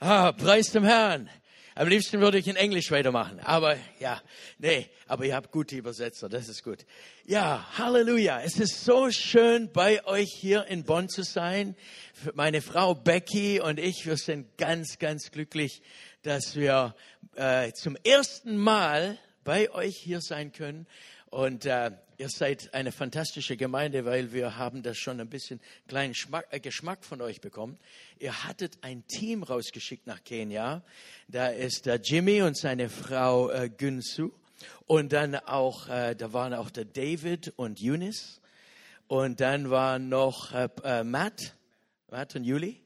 Ah, preis dem Herrn. Am liebsten würde ich in Englisch weitermachen. Aber ja, nee, aber ihr habt gute Übersetzer, das ist gut. Ja, Halleluja. Es ist so schön, bei euch hier in Bonn zu sein. Meine Frau Becky und ich, wir sind ganz, ganz glücklich, dass wir äh, zum ersten Mal bei euch hier sein können. Und äh, ihr seid eine fantastische Gemeinde, weil wir haben das schon ein bisschen kleinen Schmack, äh, Geschmack von euch bekommen. Ihr hattet ein Team rausgeschickt nach Kenia. Da ist der Jimmy und seine Frau äh, Günsu. Und dann auch, äh, da waren auch der David und Eunice. Und dann waren noch äh, äh, Matt, Matt und Juli.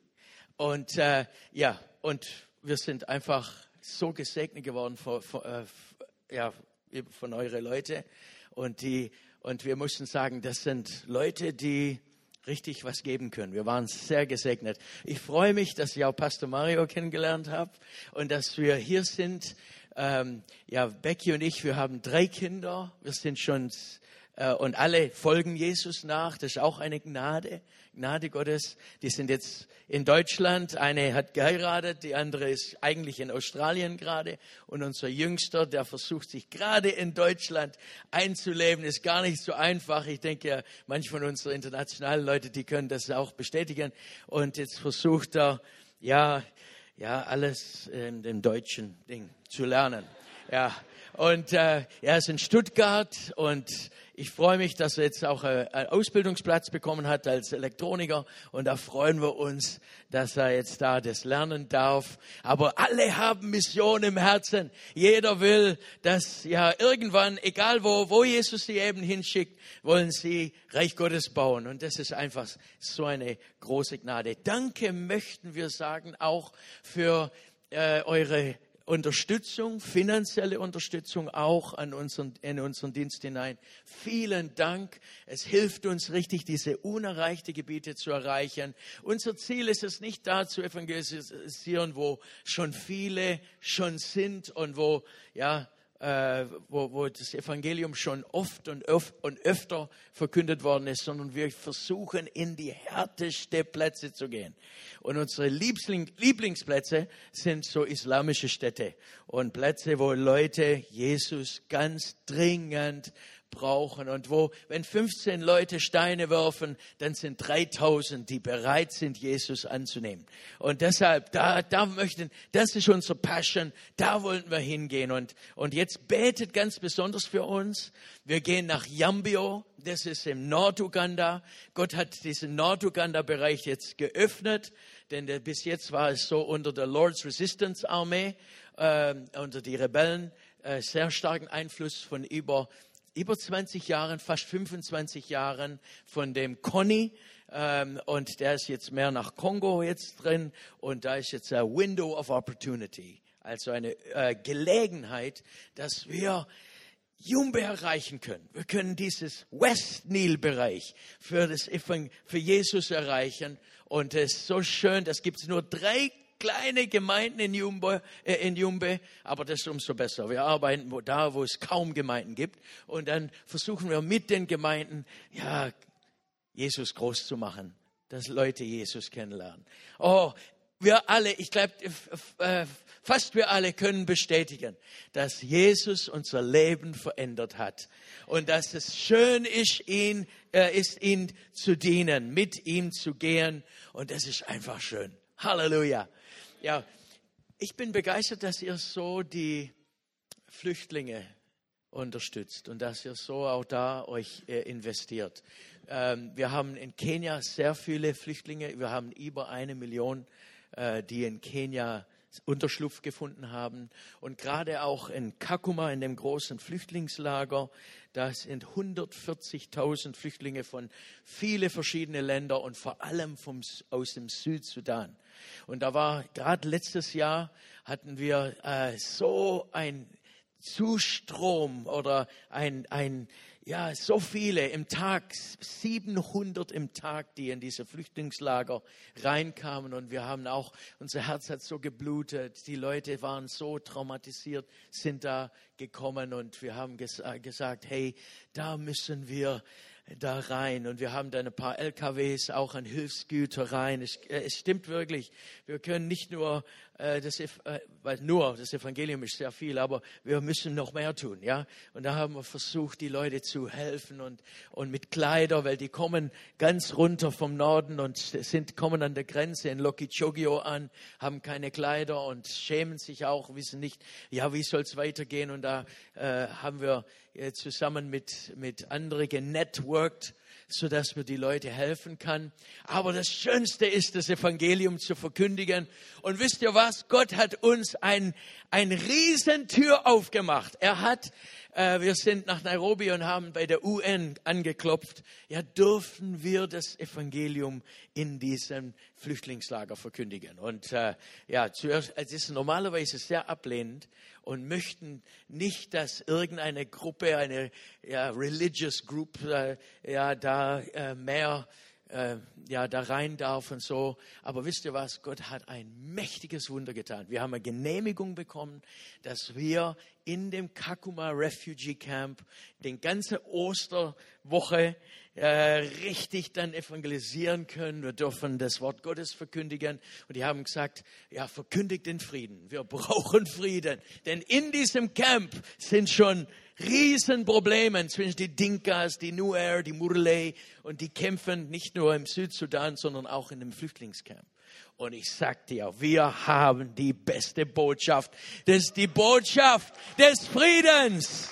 Und äh, ja, und wir sind einfach so gesegnet geworden von, von, äh, ja, von euren Leuten. Und, die, und wir mussten sagen, das sind Leute, die richtig was geben können. Wir waren sehr gesegnet. Ich freue mich, dass ich auch Pastor Mario kennengelernt habe und dass wir hier sind. Ähm, ja, Becky und ich, wir haben drei Kinder. Wir sind schon und alle folgen Jesus nach. Das ist auch eine Gnade, Gnade Gottes. Die sind jetzt in Deutschland. Eine hat geheiratet, die andere ist eigentlich in Australien gerade. Und unser Jüngster, der versucht sich gerade in Deutschland einzuleben, ist gar nicht so einfach. Ich denke, manche von unseren internationalen Leute, die können das auch bestätigen. Und jetzt versucht er, ja, ja, alles in dem deutschen Ding zu lernen. Ja, und äh, er ist in Stuttgart und ich freue mich, dass er jetzt auch äh, einen Ausbildungsplatz bekommen hat als Elektroniker und da freuen wir uns, dass er jetzt da das lernen darf. Aber alle haben Mission im Herzen. Jeder will, dass ja irgendwann, egal wo, wo Jesus sie eben hinschickt, wollen sie Reich Gottes bauen. Und das ist einfach so eine große Gnade. Danke möchten wir sagen auch für äh, eure Unterstützung, finanzielle Unterstützung auch an unseren, in unseren Dienst hinein. Vielen Dank. Es hilft uns richtig, diese unerreichte Gebiete zu erreichen. Unser Ziel ist es nicht da zu evangelisieren, wo schon viele schon sind und wo, ja, äh, wo, wo das Evangelium schon oft und, öf und öfter verkündet worden ist, sondern wir versuchen in die härteste Plätze zu gehen. Und unsere Liebling, Lieblingsplätze sind so islamische Städte und Plätze, wo Leute Jesus ganz dringend brauchen und wo, wenn 15 Leute Steine werfen, dann sind 3000, die bereit sind, Jesus anzunehmen. Und deshalb, da, da möchten, das ist unser Passion, da wollten wir hingehen. Und, und jetzt betet ganz besonders für uns. Wir gehen nach Yambio, das ist im Norduganda. Gott hat diesen Norduganda-Bereich jetzt geöffnet, denn der, bis jetzt war es so unter der Lord's Resistance Armee, äh, unter die Rebellen, äh, sehr starken Einfluss von über über 20 Jahren, fast 25 Jahren von dem Conny. Ähm, und der ist jetzt mehr nach Kongo jetzt drin. Und da ist jetzt ein Window of Opportunity. Also eine äh, Gelegenheit, dass wir Jumbe erreichen können. Wir können dieses West Nile Bereich für, das, für Jesus erreichen. Und es ist so schön, das gibt es nur drei kleine Gemeinden in Jumbe, äh, in Jumbe, aber das ist umso besser. Wir arbeiten da, wo es kaum Gemeinden gibt und dann versuchen wir mit den Gemeinden, ja, Jesus groß zu machen, dass Leute Jesus kennenlernen. Oh, wir alle, ich glaube, äh, fast wir alle können bestätigen, dass Jesus unser Leben verändert hat und dass es schön ist, ihn, äh, ist, ihn zu dienen, mit ihm zu gehen und das ist einfach schön. Halleluja. Ja, ich bin begeistert, dass ihr so die Flüchtlinge unterstützt und dass ihr so auch da euch äh, investiert. Ähm, wir haben in Kenia sehr viele Flüchtlinge. Wir haben über eine Million, äh, die in Kenia Unterschlupf gefunden haben. Und gerade auch in Kakuma, in dem großen Flüchtlingslager, da sind 140.000 Flüchtlinge von viele verschiedene Länder und vor allem vom, aus dem Südsudan. Und da war gerade letztes Jahr hatten wir äh, so ein Zustrom oder ein, ein, ja, so viele im Tag, 700 im Tag, die in diese Flüchtlingslager reinkamen. Und wir haben auch, unser Herz hat so geblutet. Die Leute waren so traumatisiert, sind da gekommen und wir haben ges gesagt, hey, da müssen wir da rein und wir haben dann ein paar LKWs auch an Hilfsgüter rein. Es, äh, es stimmt wirklich. Wir können nicht nur das, äh, weil nur das Evangelium ist sehr viel, aber wir müssen noch mehr tun, ja. Und da haben wir versucht, die Leute zu helfen und und mit Kleider, weil die kommen ganz runter vom Norden und sind kommen an der Grenze in Lokichogio an, haben keine Kleider und schämen sich auch, wissen nicht, ja, wie soll es weitergehen? Und da äh, haben wir äh, zusammen mit, mit anderen genetworked, sodass wir die Leute helfen kann. Aber das Schönste ist, das Evangelium zu verkündigen. Und wisst ihr was? Gott hat uns ein, ein Riesentür aufgemacht. Er hat äh, wir sind nach Nairobi und haben bei der UN angeklopft. Ja, dürfen wir das Evangelium in diesem Flüchtlingslager verkündigen? Und äh, ja, zuerst, es ist normalerweise sehr ablehnend und möchten nicht, dass irgendeine Gruppe, eine ja, religious group, äh, ja, da äh, mehr äh, ja, da rein darf und so. Aber wisst ihr was? Gott hat ein mächtiges Wunder getan. Wir haben eine Genehmigung bekommen, dass wir in dem Kakuma Refugee Camp den ganze Osterwoche äh, richtig dann evangelisieren können. Wir dürfen das Wort Gottes verkündigen. Und die haben gesagt, ja, verkündigt den Frieden. Wir brauchen Frieden. Denn in diesem Camp sind schon Riesenprobleme zwischen die Dinkas, die Nuer, die Murle und die kämpfen nicht nur im Südsudan, sondern auch in dem Flüchtlingscamp. Und ich sag dir, wir haben die beste Botschaft. Das ist die Botschaft des Friedens,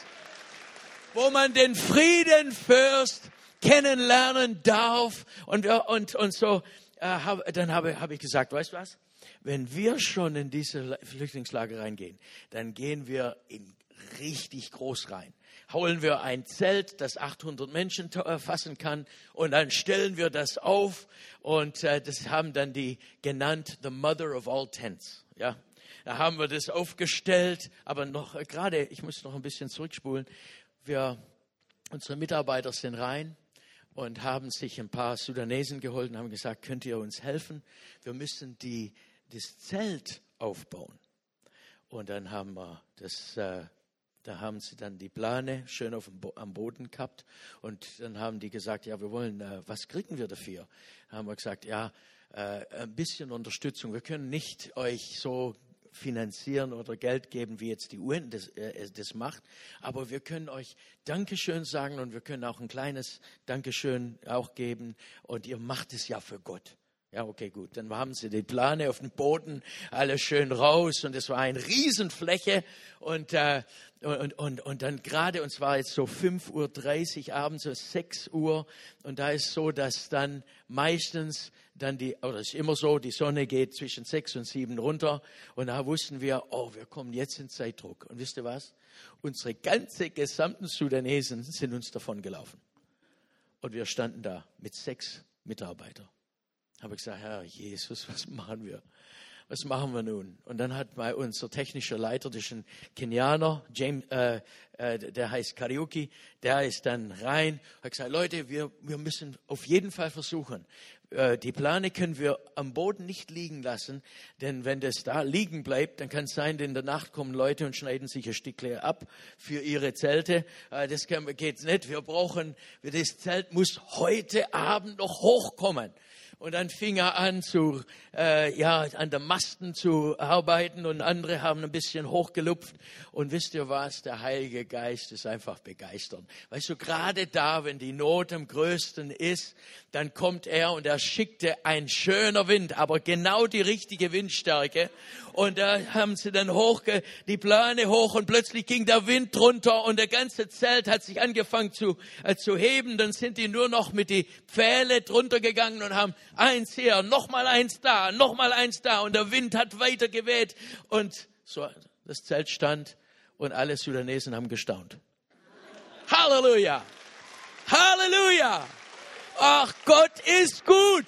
wo man den Frieden first kennenlernen darf. Und, und, und so, äh, dann habe, habe ich gesagt, weißt du was? Wenn wir schon in diese Flüchtlingslager reingehen, dann gehen wir in richtig groß rein. Holen wir ein Zelt, das 800 Menschen äh, fassen kann, und dann stellen wir das auf. Und äh, das haben dann die genannt, the mother of all tents. Ja, da haben wir das aufgestellt. Aber noch äh, gerade, ich muss noch ein bisschen zurückspulen. Wir, unsere Mitarbeiter sind rein und haben sich ein paar Sudanesen geholt und haben gesagt, könnt ihr uns helfen? Wir müssen die, das Zelt aufbauen. Und dann haben wir das äh, da haben sie dann die Plane schön auf dem Bo am Boden gehabt und dann haben die gesagt, ja, wir wollen, äh, was kriegen wir dafür? Da haben wir gesagt, ja, äh, ein bisschen Unterstützung. Wir können nicht euch so finanzieren oder Geld geben, wie jetzt die UN das, äh, das macht. Aber wir können euch Dankeschön sagen und wir können auch ein kleines Dankeschön auch geben. Und ihr macht es ja für Gott. Ja, okay, gut. Dann haben sie die Plane auf dem Boden, alles schön raus und es war eine Riesenfläche und, äh, und, und, und dann gerade, und zwar jetzt so 5.30 Uhr abends, so 6 Uhr und da ist so, dass dann meistens dann die, oder es ist immer so, die Sonne geht zwischen 6 und 7 runter und da wussten wir, oh, wir kommen jetzt in Zeitdruck. Und wisst ihr was? Unsere ganze gesamten Sudanesen sind uns davon gelaufen. Und wir standen da mit sechs Mitarbeitern habe ich gesagt, Herr Jesus, was machen wir? Was machen wir nun? Und dann hat mal unser technischer Leiter, das ist ein Kenianer, James, äh, äh, der heißt Karaoke, der ist dann rein, hat gesagt, Leute, wir, wir müssen auf jeden Fall versuchen. Äh, die Plane können wir am Boden nicht liegen lassen, denn wenn das da liegen bleibt, dann kann es sein, in der Nacht kommen Leute und schneiden sich ein Stückchen ab für ihre Zelte. Äh, das geht nicht. Wir brauchen, das Zelt muss heute Abend noch hochkommen. Und dann fing er an, zu, äh, ja, an der Masten zu arbeiten und andere haben ein bisschen hochgelupft. Und wisst ihr was? Der Heilige Geist ist einfach begeistert. Weißt du, gerade da, wenn die Not am größten ist, dann kommt er und er schickte ein schöner Wind, aber genau die richtige Windstärke. Und da haben sie dann hoch, die Plane hoch und plötzlich ging der Wind drunter und der ganze Zelt hat sich angefangen zu, äh, zu heben. Dann sind die nur noch mit die Pfähle drunter gegangen und haben eins hier, nochmal eins da, nochmal eins da und der Wind hat weiter geweht und so, das Zelt stand und alle Sudanesen haben gestaunt. Halleluja! Halleluja! Ach, Gott ist gut!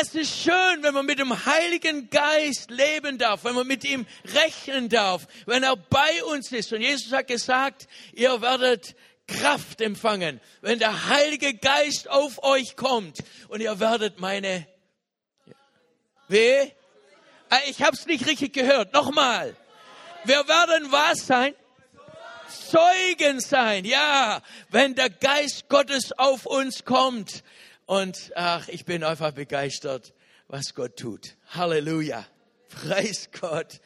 Es ist schön, wenn man mit dem Heiligen Geist leben darf, wenn man mit ihm rechnen darf, wenn er bei uns ist. Und Jesus hat gesagt, ihr werdet Kraft empfangen, wenn der Heilige Geist auf euch kommt und ihr werdet meine Weh? Ah, ich habe es nicht richtig gehört. Nochmal. Wir werden was sein? Zeugen sein, ja, wenn der Geist Gottes auf uns kommt. Und ach, ich bin einfach begeistert, was Gott tut. Halleluja. Preis Gott.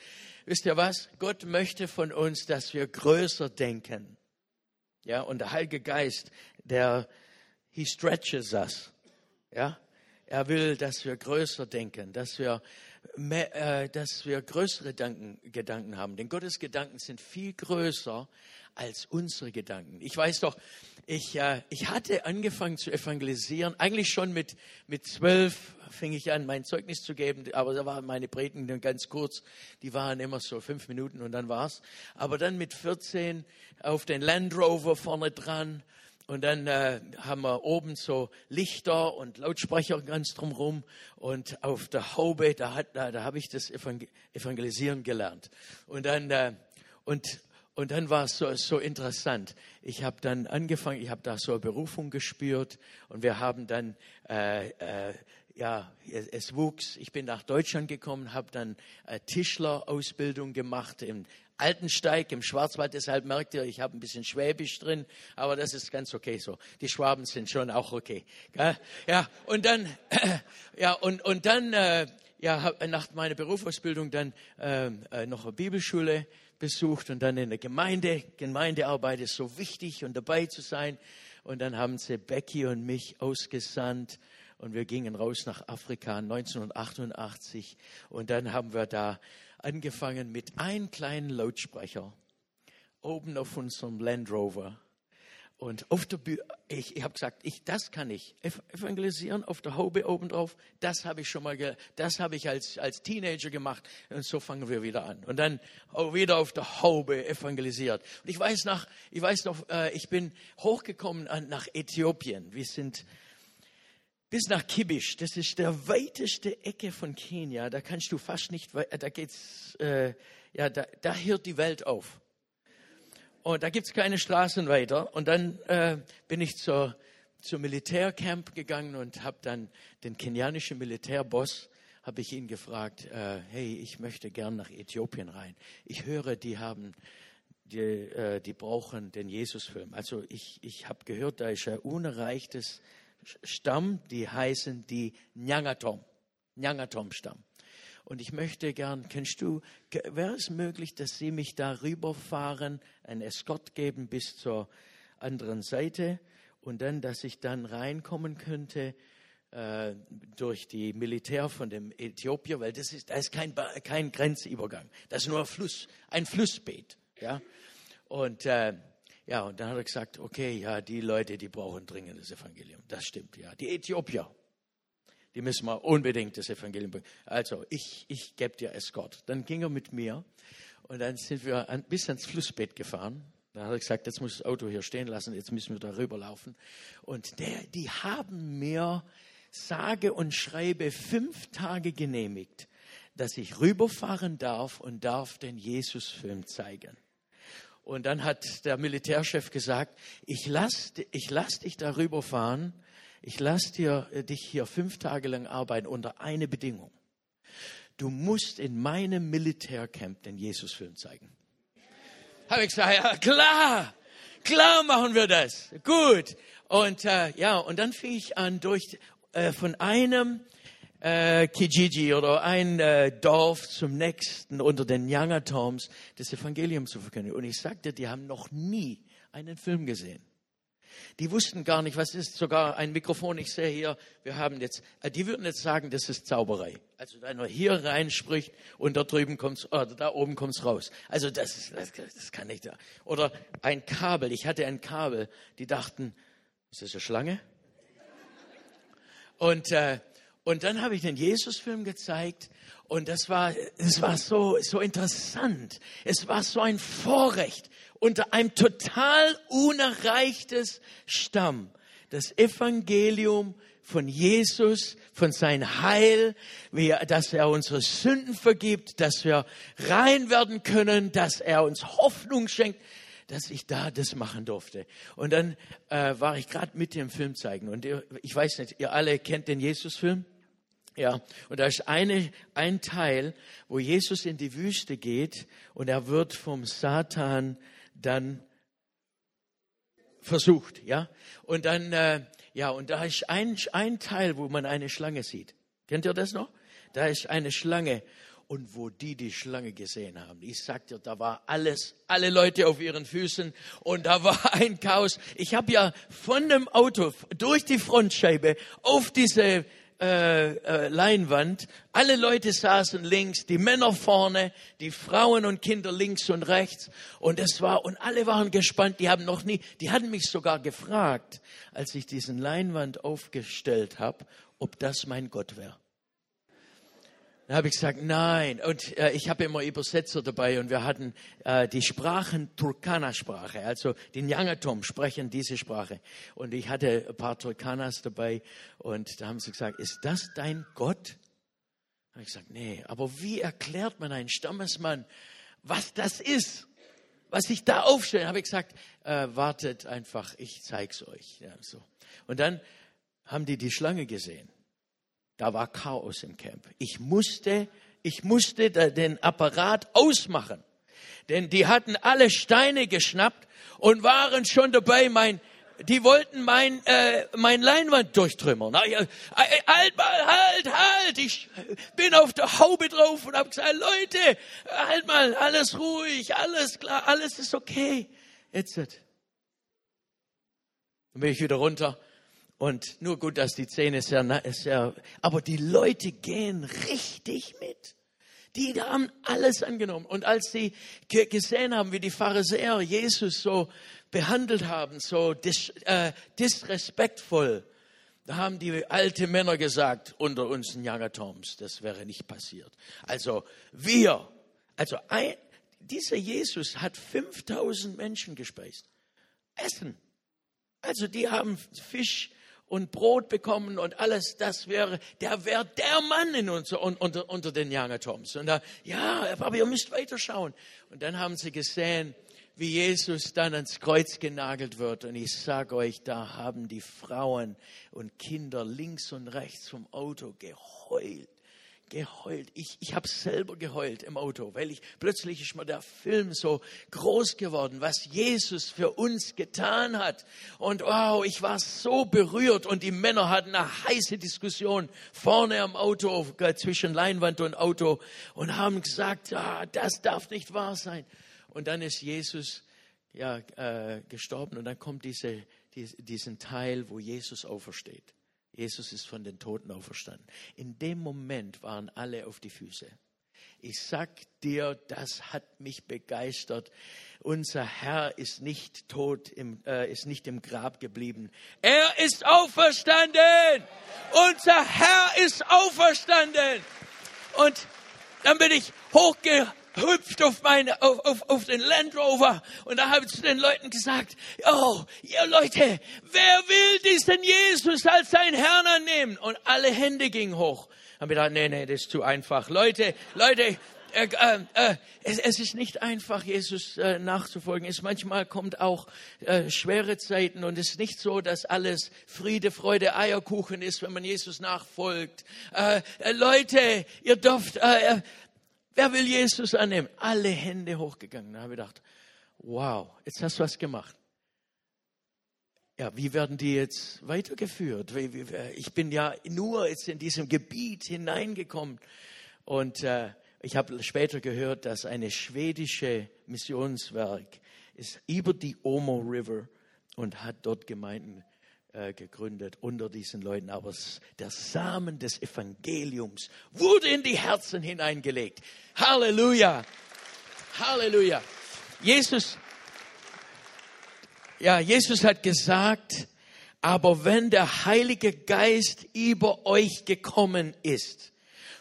Wisst ihr was? Gott möchte von uns, dass wir größer denken. Ja, und der Heilige Geist, der, he stretches us. Ja, er will, dass wir größer denken, dass wir mehr, äh, dass wir größere Gedanken, Gedanken haben. Denn Gottes Gedanken sind viel größer als unsere Gedanken. Ich weiß doch, ich, äh, ich hatte angefangen zu evangelisieren, eigentlich schon mit, mit zwölf fing ich an, mein Zeugnis zu geben, aber da waren meine Predigten ganz kurz, die waren immer so fünf Minuten und dann war's. Aber dann mit 14 auf den Land Rover vorne dran und dann äh, haben wir oben so Lichter und Lautsprecher ganz drumherum. Und auf der Haube, da, da, da habe ich das Evangelisieren gelernt. Und dann, äh, und, und dann war es so, so interessant. Ich habe dann angefangen, ich habe da so eine Berufung gespürt. Und wir haben dann, äh, äh, ja, es, es, wuchs. Ich bin nach Deutschland gekommen, habe dann äh, Tischlerausbildung gemacht im Altensteig im Schwarzwald. Deshalb merkt ihr, ich habe ein bisschen Schwäbisch drin, aber das ist ganz okay so. Die Schwaben sind schon auch okay. Ja, und dann, ja, und, und dann, äh, ja, nach meiner Berufsausbildung dann ähm, äh, noch eine Bibelschule besucht und dann in der Gemeinde. Gemeindearbeit ist so wichtig und dabei zu sein. Und dann haben sie Becky und mich ausgesandt und wir gingen raus nach Afrika 1988 und dann haben wir da angefangen mit einem kleinen Lautsprecher oben auf unserem Land Rover. Und auf der Bühne, ich, ich habe gesagt, ich, das kann ich evangelisieren auf der Haube oben drauf. Das habe ich schon mal, das habe ich als, als Teenager gemacht. Und so fangen wir wieder an. Und dann auch wieder auf der Haube evangelisiert. Und ich weiß noch, ich weiß noch, äh, ich bin hochgekommen an, nach Äthiopien. Wir sind bis nach Kibisch. Das ist der weiteste Ecke von Kenia. Da kannst du fast nicht, da geht's, äh, ja, da, da hört die Welt auf. Und da gibt's keine Straßen weiter. Und dann äh, bin ich zur, zur Militärcamp gegangen und habe dann den kenianischen Militärboss, habe ich ihn gefragt, äh, hey, ich möchte gern nach Äthiopien rein. Ich höre, die haben, die, äh, die brauchen den Jesusfilm. Also ich, ich habe gehört, da ist ein unerreichtes Stamm, die heißen die Nyangatom, Nyangatom-Stamm. Und ich möchte gern, kennst du, wäre es möglich, dass Sie mich darüber fahren, einen Escort geben bis zur anderen Seite und dann, dass ich dann reinkommen könnte äh, durch die Militär von dem Äthiopier, weil das ist, da ist kein, kein Grenzübergang, das ist nur ein Fluss, ein Flussbeet, ja. Und äh, ja, und dann hat er gesagt, okay, ja, die Leute, die brauchen dringend das Evangelium. Das stimmt, ja. Die Äthiopier, die müssen wir unbedingt das Evangelium bringen. Also, ich, ich gebe dir Escort. Dann ging er mit mir und dann sind wir ein, bis ans Flussbett gefahren. Dann hat er gesagt, jetzt muss das Auto hier stehen lassen, jetzt müssen wir da rüberlaufen. Und der, die haben mir sage und schreibe fünf Tage genehmigt, dass ich rüberfahren darf und darf den Jesusfilm zeigen. Und dann hat der Militärchef gesagt, ich lass, ich lass dich darüber fahren, ich lass dir, äh, dich hier fünf Tage lang arbeiten unter eine Bedingung. Du musst in meinem Militärcamp den Jesusfilm zeigen. Habe ich gesagt, ja klar, klar machen wir das. Gut. Und äh, ja, und dann fing ich an, durch äh, von einem äh, Kijiji oder ein äh, Dorf zum nächsten unter den Nyangatoms das Evangelium zu verkünden. Und ich sagte, die haben noch nie einen Film gesehen. Die wussten gar nicht, was ist sogar ein Mikrofon. Ich sehe hier, wir haben jetzt, äh, die würden jetzt sagen, das ist Zauberei. Also da nur hier reinspricht und da drüben kommt's, oder da oben kommt's raus. Also das, ist, das, das kann nicht da. Oder ein Kabel. Ich hatte ein Kabel. Die dachten, ist das eine Schlange? Und äh, und dann habe ich den Jesusfilm gezeigt und das war, es war so, so interessant. Es war so ein Vorrecht unter einem total unerreichtes Stamm. Das Evangelium von Jesus, von sein Heil, wie, dass er unsere Sünden vergibt, dass wir rein werden können, dass er uns Hoffnung schenkt, dass ich da das machen durfte. Und dann äh, war ich gerade mit dem Film zeigen. Und ihr, ich weiß nicht, ihr alle kennt den Jesusfilm? Ja, und da ist eine, ein Teil, wo Jesus in die Wüste geht und er wird vom Satan dann versucht, ja. Und dann, äh, ja, und da ist ein, ein Teil, wo man eine Schlange sieht. Kennt ihr das noch? Da ist eine Schlange. Und wo die die Schlange gesehen haben, ich sag dir, da war alles, alle Leute auf ihren Füßen und da war ein Chaos. Ich habe ja von dem Auto durch die Frontscheibe auf diese äh, äh, Leinwand. Alle Leute saßen links, die Männer vorne, die Frauen und Kinder links und rechts. Und es war, und alle waren gespannt. Die haben noch nie, die hatten mich sogar gefragt, als ich diesen Leinwand aufgestellt habe, ob das mein Gott wäre. Dann habe ich gesagt, nein. Und äh, ich habe immer Übersetzer dabei und wir hatten äh, die Sprachen Turkana-Sprache. Also die Nyangatom sprechen diese Sprache. Und ich hatte ein paar Turkanas dabei und da haben sie gesagt, ist das dein Gott? Habe ich gesagt, nee. Aber wie erklärt man einen Stammesmann, was das ist? Was ich da aufstelle? Habe ich gesagt, äh, wartet einfach, ich zeig's euch. Ja, so. Und dann haben die die Schlange gesehen da war Chaos im Camp. Ich musste, ich musste den Apparat ausmachen. Denn die hatten alle Steine geschnappt und waren schon dabei, mein, die wollten mein, äh, mein Leinwand durchtrümmern. Ja, äh, halt mal, halt, halt. Ich bin auf der Haube drauf und habe gesagt, Leute, halt mal, alles ruhig, alles klar, alles ist okay. Jetzt. Dann bin ich wieder runter und nur gut, dass die Zähne sehr, sehr, aber die Leute gehen richtig mit. Die haben alles angenommen. Und als sie gesehen haben, wie die Pharisäer Jesus so behandelt haben, so dis, äh, disrespektvoll, da haben die alte Männer gesagt, unter uns in Younger Toms, das wäre nicht passiert. Also wir, also ein, dieser Jesus hat 5000 Menschen gespeist. Essen. Also die haben Fisch und Brot bekommen und alles, das wäre, der wäre der Mann in uns, unter, unter den Younger Toms. Und da, ja, aber ihr müsst weiterschauen. Und dann haben sie gesehen, wie Jesus dann ans Kreuz genagelt wird. Und ich sage euch, da haben die Frauen und Kinder links und rechts vom Auto geheult geheult. Ich, ich habe selber geheult im Auto, weil ich plötzlich ist mir der Film so groß geworden, was Jesus für uns getan hat. Und wow, ich war so berührt und die Männer hatten eine heiße Diskussion vorne am Auto äh, zwischen Leinwand und Auto und haben gesagt, ah, das darf nicht wahr sein. Und dann ist Jesus ja äh, gestorben und dann kommt diese, die, diesen Teil, wo Jesus aufersteht. Jesus ist von den Toten auferstanden. In dem Moment waren alle auf die Füße. Ich sag dir, das hat mich begeistert. Unser Herr ist nicht tot, im, äh, ist nicht im Grab geblieben. Er ist auferstanden. Unser Herr ist auferstanden. Und dann bin ich hochge hüpft auf, meine, auf, auf, auf den Land Rover und da habe ich zu den Leuten gesagt, oh, ihr Leute, wer will diesen Jesus als sein Herrn annehmen? Und alle Hände gingen hoch. Haben wir gedacht, nee, nee, das ist zu einfach. Leute, Leute, äh, äh, äh, es, es, ist nicht einfach, Jesus äh, nachzufolgen. Es manchmal kommt auch äh, schwere Zeiten und es ist nicht so, dass alles Friede, Freude, Eierkuchen ist, wenn man Jesus nachfolgt. Äh, Leute, ihr dürft, Wer will Jesus annehmen? Alle Hände hochgegangen. Da habe ich gedacht, wow, jetzt hast du was gemacht. Ja, wie werden die jetzt weitergeführt? Ich bin ja nur jetzt in diesem Gebiet hineingekommen. Und äh, ich habe später gehört, dass eine schwedische Missionswerk ist über die Omo River und hat dort Gemeinden äh, gegründet unter diesen Leuten. Aber der Samen des Evangeliums wurde in die Herzen hineingelegt. Halleluja. Halleluja. Jesus, ja, Jesus hat gesagt, aber wenn der Heilige Geist über euch gekommen ist,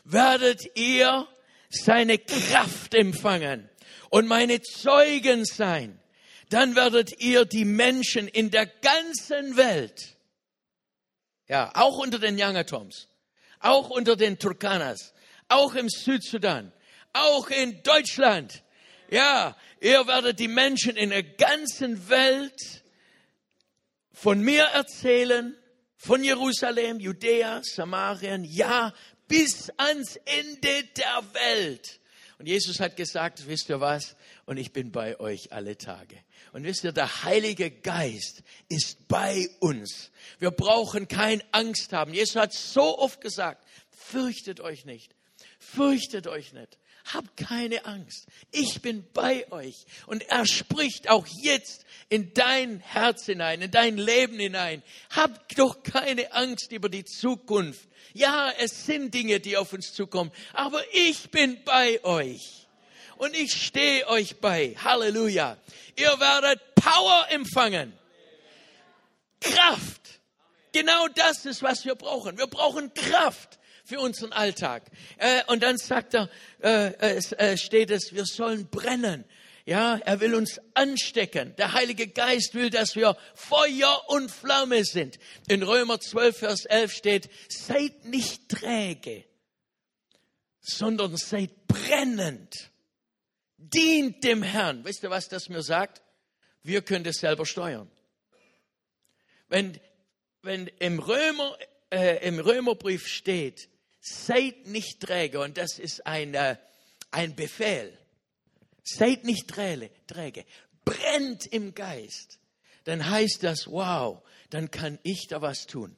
werdet ihr seine Kraft empfangen und meine Zeugen sein dann werdet ihr die Menschen in der ganzen Welt, ja, auch unter den Yangatoms, auch unter den Turkanas, auch im Südsudan, auch in Deutschland, ja, ihr werdet die Menschen in der ganzen Welt von mir erzählen, von Jerusalem, Judäa, Samarien, ja, bis ans Ende der Welt. Und Jesus hat gesagt, wisst ihr was? Und ich bin bei euch alle Tage. Und wisst ihr, der Heilige Geist ist bei uns. Wir brauchen keine Angst haben. Jesus hat so oft gesagt, fürchtet euch nicht. Fürchtet euch nicht. Habt keine Angst. Ich bin bei euch. Und er spricht auch jetzt in dein Herz hinein, in dein Leben hinein. Habt doch keine Angst über die Zukunft. Ja, es sind Dinge, die auf uns zukommen, aber ich bin bei euch. Und ich stehe euch bei. Halleluja. Ihr werdet Power empfangen. Kraft. Genau das ist, was wir brauchen. Wir brauchen Kraft für unseren Alltag. Äh, und dann sagt er, äh, äh, steht es, wir sollen brennen. Ja, er will uns anstecken. Der Heilige Geist will, dass wir Feuer und Flamme sind. In Römer 12, Vers 11 steht, seid nicht träge, sondern seid brennend. Dient dem Herrn. Wisst ihr, was das mir sagt? Wir können das selber steuern. Wenn, wenn im, Römer, äh, im Römerbrief steht, seid nicht träge, und das ist ein, äh, ein Befehl. Seid nicht träge, brennt im Geist. Dann heißt das, wow, dann kann ich da was tun.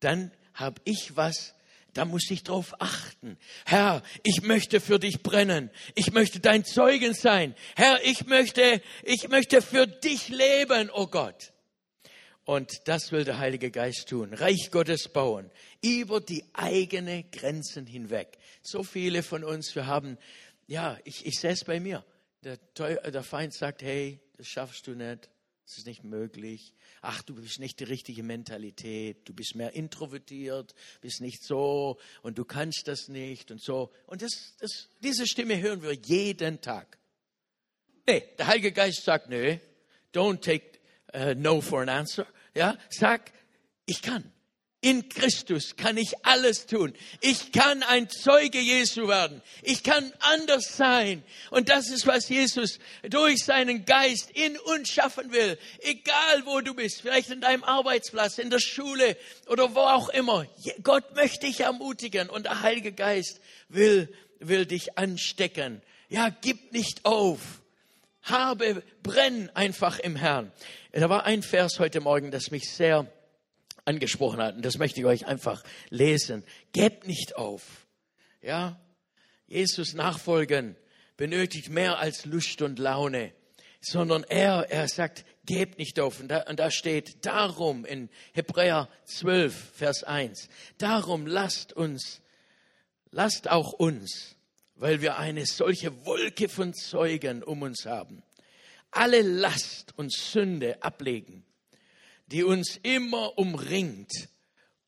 Dann habe ich was, da muss ich drauf achten. Herr, ich möchte für dich brennen. Ich möchte dein Zeugen sein. Herr, ich möchte, ich möchte für dich leben, oh Gott. Und das will der Heilige Geist tun. Reich Gottes bauen. Über die eigenen Grenzen hinweg. So viele von uns, wir haben ja, ich, ich sehe es bei mir. Der, der Feind sagt, hey, das schaffst du nicht, das ist nicht möglich. Ach, du bist nicht die richtige Mentalität, du bist mehr introvertiert, bist nicht so und du kannst das nicht und so. Und das, das, diese Stimme hören wir jeden Tag. Nee, der Heilige Geist sagt, nee, don't take uh, no for an answer. Ja, sag, ich kann. In Christus kann ich alles tun. Ich kann ein Zeuge Jesu werden. Ich kann anders sein. Und das ist, was Jesus durch seinen Geist in uns schaffen will. Egal wo du bist, vielleicht in deinem Arbeitsplatz, in der Schule oder wo auch immer. Gott möchte dich ermutigen und der Heilige Geist will, will dich anstecken. Ja, gib nicht auf. Habe, brenn einfach im Herrn. Da war ein Vers heute Morgen, das mich sehr angesprochen hat. Und das möchte ich euch einfach lesen. Gebt nicht auf. Ja? Jesus nachfolgen benötigt mehr als Lust und Laune, sondern er, er sagt, gebt nicht auf. Und da, und da steht darum in Hebräer 12, Vers 1, darum lasst uns, lasst auch uns, weil wir eine solche Wolke von Zeugen um uns haben, alle Last und Sünde ablegen die uns immer umringt.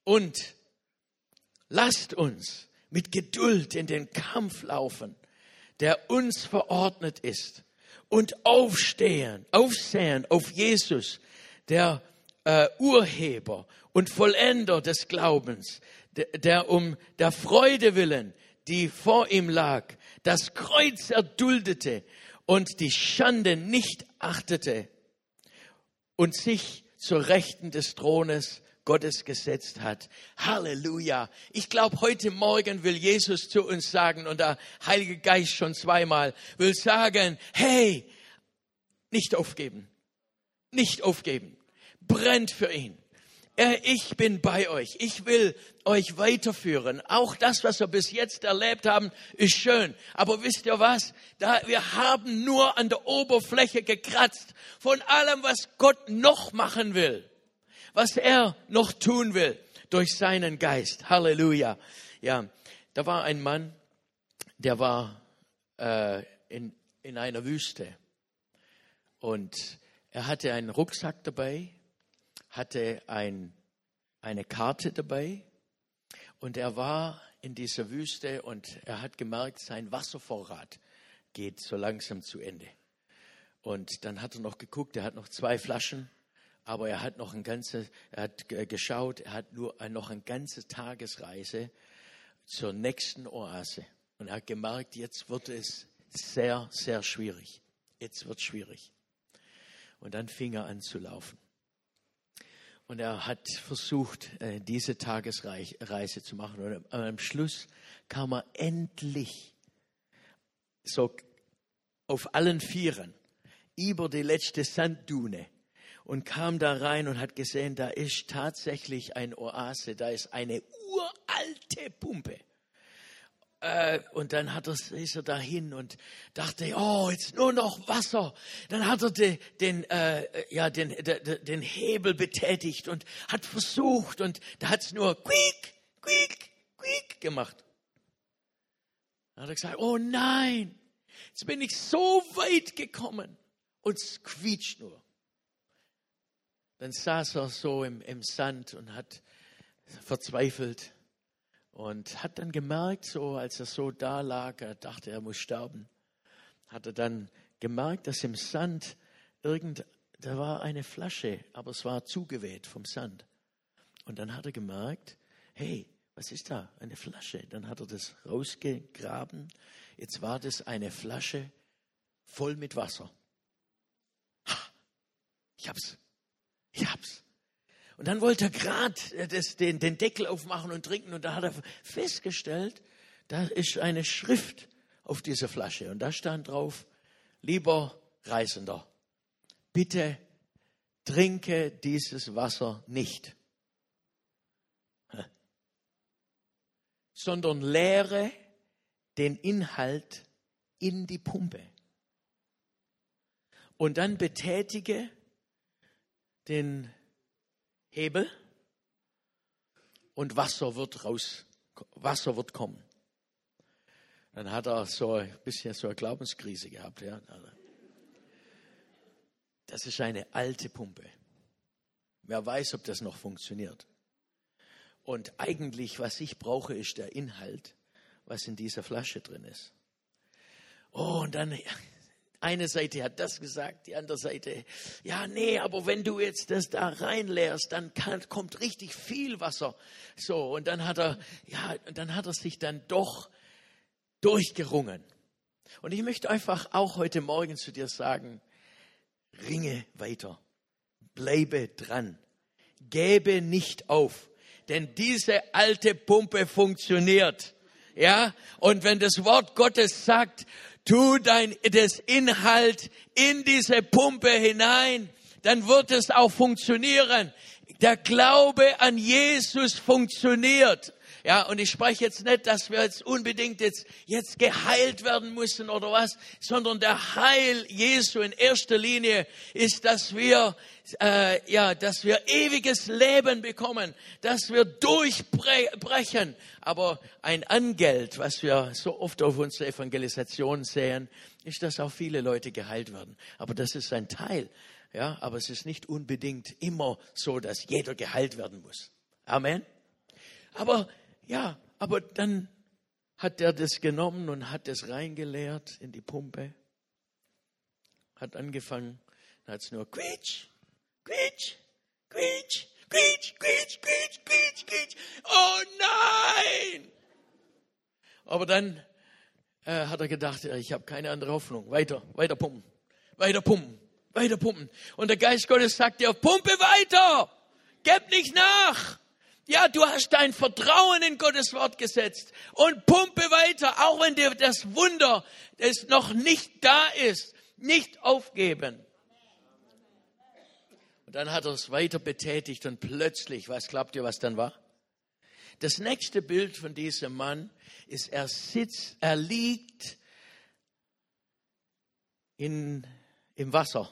Und lasst uns mit Geduld in den Kampf laufen, der uns verordnet ist, und aufstehen, aufsehen auf Jesus, der äh, Urheber und Vollender des Glaubens, der, der um der Freude willen, die vor ihm lag, das Kreuz erduldete und die Schande nicht achtete und sich zur Rechten des Thrones Gottes gesetzt hat. Halleluja. Ich glaube, heute Morgen will Jesus zu uns sagen und der Heilige Geist schon zweimal will sagen, hey, nicht aufgeben. Nicht aufgeben. Brennt für ihn. Ich bin bei euch. Ich will euch weiterführen. Auch das, was wir bis jetzt erlebt haben, ist schön. Aber wisst ihr was? Da, wir haben nur an der Oberfläche gekratzt von allem, was Gott noch machen will. Was er noch tun will durch seinen Geist. Halleluja. Ja, da war ein Mann, der war äh, in, in einer Wüste. Und er hatte einen Rucksack dabei hatte ein, eine Karte dabei und er war in dieser Wüste und er hat gemerkt, sein Wasservorrat geht so langsam zu Ende. Und dann hat er noch geguckt, er hat noch zwei Flaschen, aber er hat noch ein ganzes, er hat geschaut, er hat nur noch eine ganze Tagesreise zur nächsten Oase. Und er hat gemerkt, jetzt wird es sehr, sehr schwierig. Jetzt wird es schwierig. Und dann fing er an zu laufen. Und er hat versucht, äh, diese Tagesreise zu machen. Und am Schluss kam er endlich so auf allen Vieren über die letzte Sanddune und kam da rein und hat gesehen, da ist tatsächlich ein Oase, da ist eine uralte Pumpe. Äh, und dann hat er, ist er dahin und dachte, oh, jetzt nur noch Wasser. Dann hat er den, den, äh, ja, den, den, den Hebel betätigt und hat versucht und da hat es nur quiek, quiek, quiek gemacht. Dann hat er gesagt, oh nein, jetzt bin ich so weit gekommen und es quietscht nur. Dann saß er so im, im Sand und hat verzweifelt und hat dann gemerkt, so als er so da lag, er dachte, er muss sterben, hat er dann gemerkt, dass im Sand irgend, da war eine Flasche, aber es war zugeweht vom Sand. Und dann hat er gemerkt, hey, was ist da? Eine Flasche. Dann hat er das rausgegraben. Jetzt war das eine Flasche voll mit Wasser. Ha, ich hab's. Ich hab's. Und dann wollte er gerade äh, den, den Deckel aufmachen und trinken. Und da hat er festgestellt, da ist eine Schrift auf dieser Flasche. Und da stand drauf, lieber Reisender, bitte trinke dieses Wasser nicht, sondern leere den Inhalt in die Pumpe. Und dann betätige den Hebel und Wasser wird raus, Wasser wird kommen. Dann hat er so ein bisschen so eine Glaubenskrise gehabt. Ja. Das ist eine alte Pumpe. Wer weiß, ob das noch funktioniert. Und eigentlich, was ich brauche, ist der Inhalt, was in dieser Flasche drin ist. Oh, und dann eine Seite hat das gesagt, die andere Seite, ja, nee, aber wenn du jetzt das da reinleerst, dann kann, kommt richtig viel Wasser. So, und dann hat er, ja, dann hat er sich dann doch durchgerungen. Und ich möchte einfach auch heute Morgen zu dir sagen, ringe weiter, bleibe dran, gebe nicht auf, denn diese alte Pumpe funktioniert. Ja, und wenn das Wort Gottes sagt, tu dein, das Inhalt in diese Pumpe hinein, dann wird es auch funktionieren. Der Glaube an Jesus funktioniert. Ja, und ich spreche jetzt nicht, dass wir jetzt unbedingt jetzt, jetzt geheilt werden müssen oder was, sondern der Heil Jesu in erster Linie ist, dass wir, äh, ja, dass wir ewiges Leben bekommen, dass wir durchbrechen. Aber ein Angeld, was wir so oft auf unserer Evangelisation sehen, ist, dass auch viele Leute geheilt werden. Aber das ist ein Teil. Ja, aber es ist nicht unbedingt immer so, dass jeder geheilt werden muss. Amen. Aber ja, aber dann hat er das genommen und hat es reingeleert in die Pumpe. Hat angefangen, hat es nur quietsch, quietsch, quietsch, quietsch, quietsch, quietsch, quietsch, quietsch. Oh nein! Aber dann äh, hat er gedacht, ich habe keine andere Hoffnung. Weiter, weiter pumpen, weiter pumpen, weiter pumpen. Und der Geist Gottes sagt dir, pumpe weiter, gib nicht nach. Ja, du hast dein Vertrauen in Gottes Wort gesetzt und pumpe weiter, auch wenn dir das Wunder es noch nicht da ist, nicht aufgeben. Und dann hat er es weiter betätigt und plötzlich, was glaubt ihr, was dann war? Das nächste Bild von diesem Mann ist, er sitzt, er liegt in, im Wasser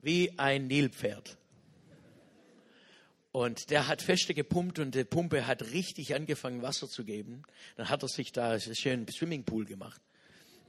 wie ein Nilpferd. Und der hat feste gepumpt und die Pumpe hat richtig angefangen, Wasser zu geben. Dann hat er sich da schönen Swimmingpool gemacht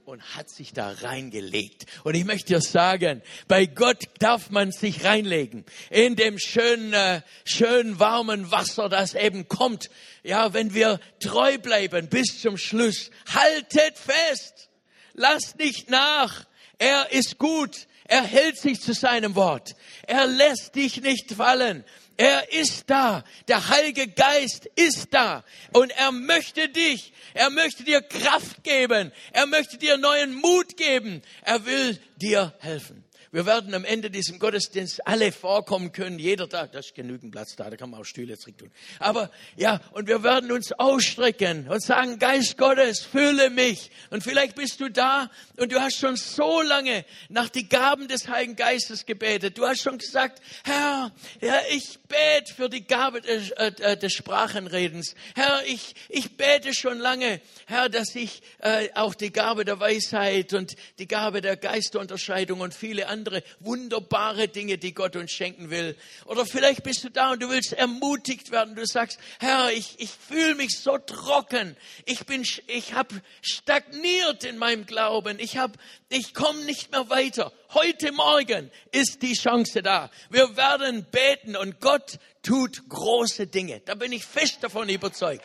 und hat sich da reingelegt. Und ich möchte dir sagen, bei Gott darf man sich reinlegen. In dem schönen, äh, schönen warmen Wasser, das eben kommt. Ja, wenn wir treu bleiben bis zum Schluss. Haltet fest. Lasst nicht nach. Er ist gut. Er hält sich zu seinem Wort. Er lässt dich nicht fallen. Er ist da. Der Heilige Geist ist da. Und er möchte dich, er möchte dir Kraft geben. Er möchte dir neuen Mut geben. Er will dir helfen. Wir werden am Ende diesem Gottesdienst alle vorkommen können. Jeder da, da ist genügend Platz da, da kann man auch Stühle zurück tun. Aber ja, und wir werden uns ausstrecken und sagen, Geist Gottes, fülle mich. Und vielleicht bist du da und du hast schon so lange nach die Gaben des Heiligen Geistes gebetet. Du hast schon gesagt, Herr, Herr, ich bete für die Gabe des, äh, des Sprachenredens. Herr, ich, ich bete schon lange, Herr, dass ich äh, auch die Gabe der Weisheit und die Gabe der Geisterunterscheidung und viele andere wunderbare Dinge, die Gott uns schenken will. Oder vielleicht bist du da und du willst ermutigt werden. Du sagst, Herr, ich, ich fühle mich so trocken. Ich bin, ich habe stagniert in meinem Glauben. Ich habe, ich komme nicht mehr weiter. Heute Morgen ist die Chance da. Wir werden beten und Gott tut große Dinge. Da bin ich fest davon überzeugt.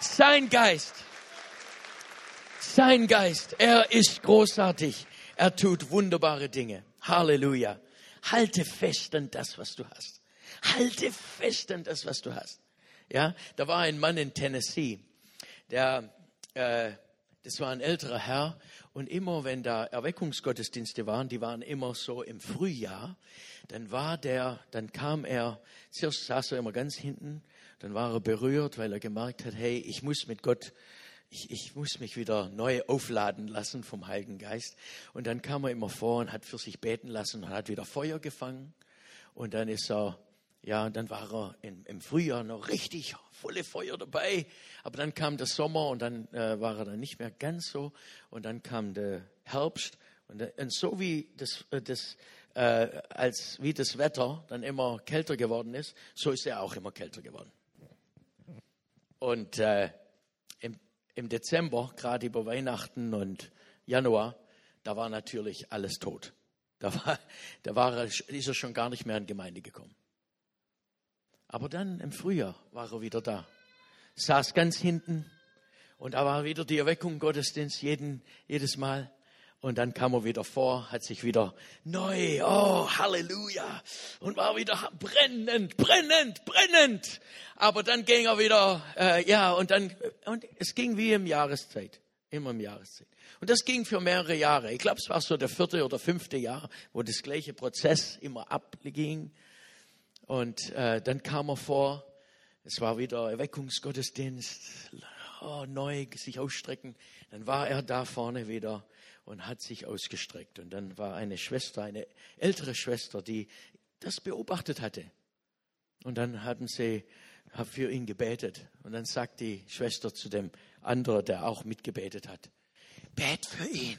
Sein Geist, sein Geist, er ist großartig. Er tut wunderbare Dinge. Halleluja. Halte fest an das, was du hast. Halte fest an das, was du hast. Ja, da war ein Mann in Tennessee, der, äh, das war ein älterer Herr und immer wenn da Erweckungsgottesdienste waren, die waren immer so im Frühjahr, dann war der, dann kam er, zuerst saß er immer ganz hinten, dann war er berührt, weil er gemerkt hat, hey, ich muss mit Gott, ich, ich muss mich wieder neu aufladen lassen vom Heiligen Geist. Und dann kam er immer vor und hat für sich beten lassen und hat wieder Feuer gefangen. Und dann ist er, ja, dann war er in, im Frühjahr noch richtig volle Feuer dabei. Aber dann kam der Sommer und dann äh, war er dann nicht mehr ganz so. Und dann kam der Herbst. Und, äh, und so wie das, äh, das äh, als wie das Wetter dann immer kälter geworden ist, so ist er auch immer kälter geworden. Und äh, im, Dezember, gerade über Weihnachten und Januar, da war natürlich alles tot. Da, war, da war er, ist er schon gar nicht mehr in Gemeinde gekommen. Aber dann im Frühjahr war er wieder da. Saß ganz hinten und da war wieder die Erweckung Gottesdienst jeden, jedes Mal. Und dann kam er wieder vor, hat sich wieder neu, oh Halleluja, und war wieder brennend, brennend, brennend. Aber dann ging er wieder, äh, ja, und dann, und es ging wie im Jahreszeit, immer im Jahreszeit. Und das ging für mehrere Jahre. Ich glaube, es war so der vierte oder fünfte Jahr, wo das gleiche Prozess immer abging. Und äh, dann kam er vor, es war wieder Erweckungsgottesdienst, oh, neu sich ausstrecken. Dann war er da vorne wieder und hat sich ausgestreckt. Und dann war eine Schwester, eine ältere Schwester, die das beobachtet hatte. Und dann hatten sie für ihn gebetet. Und dann sagt die Schwester zu dem anderen, der auch mitgebetet hat, bet für ihn.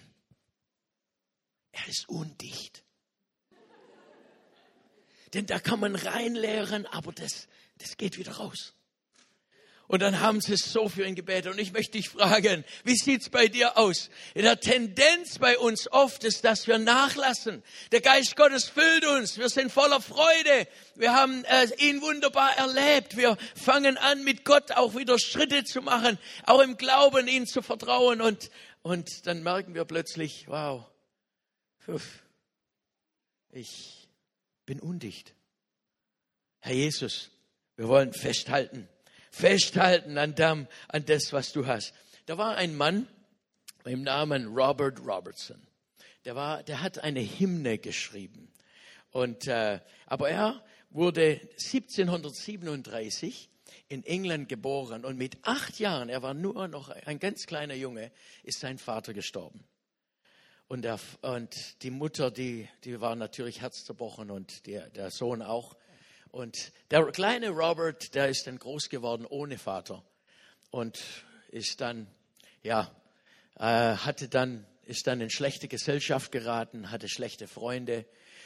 Er ist undicht. Denn da kann man reinlehren, aber das, das geht wieder raus. Und dann haben sie so für ihn gebetet. Und ich möchte dich fragen, wie sieht's bei dir aus? In der Tendenz bei uns oft ist, dass wir nachlassen. Der Geist Gottes füllt uns. Wir sind voller Freude. Wir haben äh, ihn wunderbar erlebt. Wir fangen an, mit Gott auch wieder Schritte zu machen, auch im Glauben, ihn zu vertrauen. Und, und dann merken wir plötzlich, wow, ich bin undicht. Herr Jesus, wir wollen festhalten festhalten an, dem, an das, was du hast. Da war ein Mann im Namen Robert Robertson. Der, war, der hat eine Hymne geschrieben. Und, äh, aber er wurde 1737 in England geboren und mit acht Jahren, er war nur noch ein ganz kleiner Junge, ist sein Vater gestorben. Und, der, und die Mutter, die, die war natürlich herzzerbrochen und der, der Sohn auch. Und der kleine Robert, der ist dann groß geworden ohne Vater und ist dann, ja, äh, hatte dann, ist dann in schlechte Gesellschaft geraten, hatte schlechte Freunde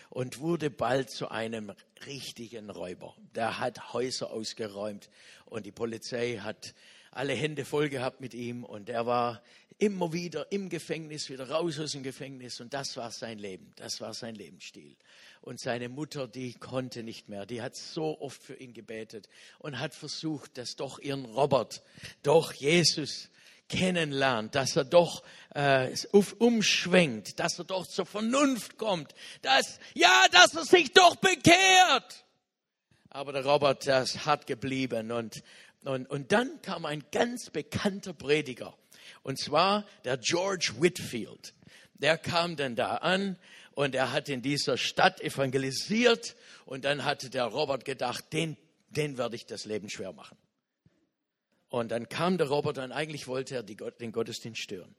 und wurde bald zu einem richtigen Räuber. Der hat Häuser ausgeräumt und die Polizei hat alle Hände voll gehabt mit ihm und er war immer wieder im Gefängnis, wieder raus aus dem Gefängnis und das war sein Leben, das war sein Lebensstil. Und seine Mutter, die konnte nicht mehr. Die hat so oft für ihn gebetet und hat versucht, dass doch ihren Robert, doch Jesus kennenlernt, dass er doch äh, umschwenkt, dass er doch zur Vernunft kommt, dass, ja, dass er sich doch bekehrt. Aber der Robert, der ist hart geblieben und, und, und dann kam ein ganz bekannter Prediger, und zwar der George Whitfield. Der kam dann da an und er hat in dieser Stadt evangelisiert und dann hatte der Robert gedacht, den, den werde ich das Leben schwer machen. Und dann kam der Robert und eigentlich wollte er die, den Gottesdienst stören.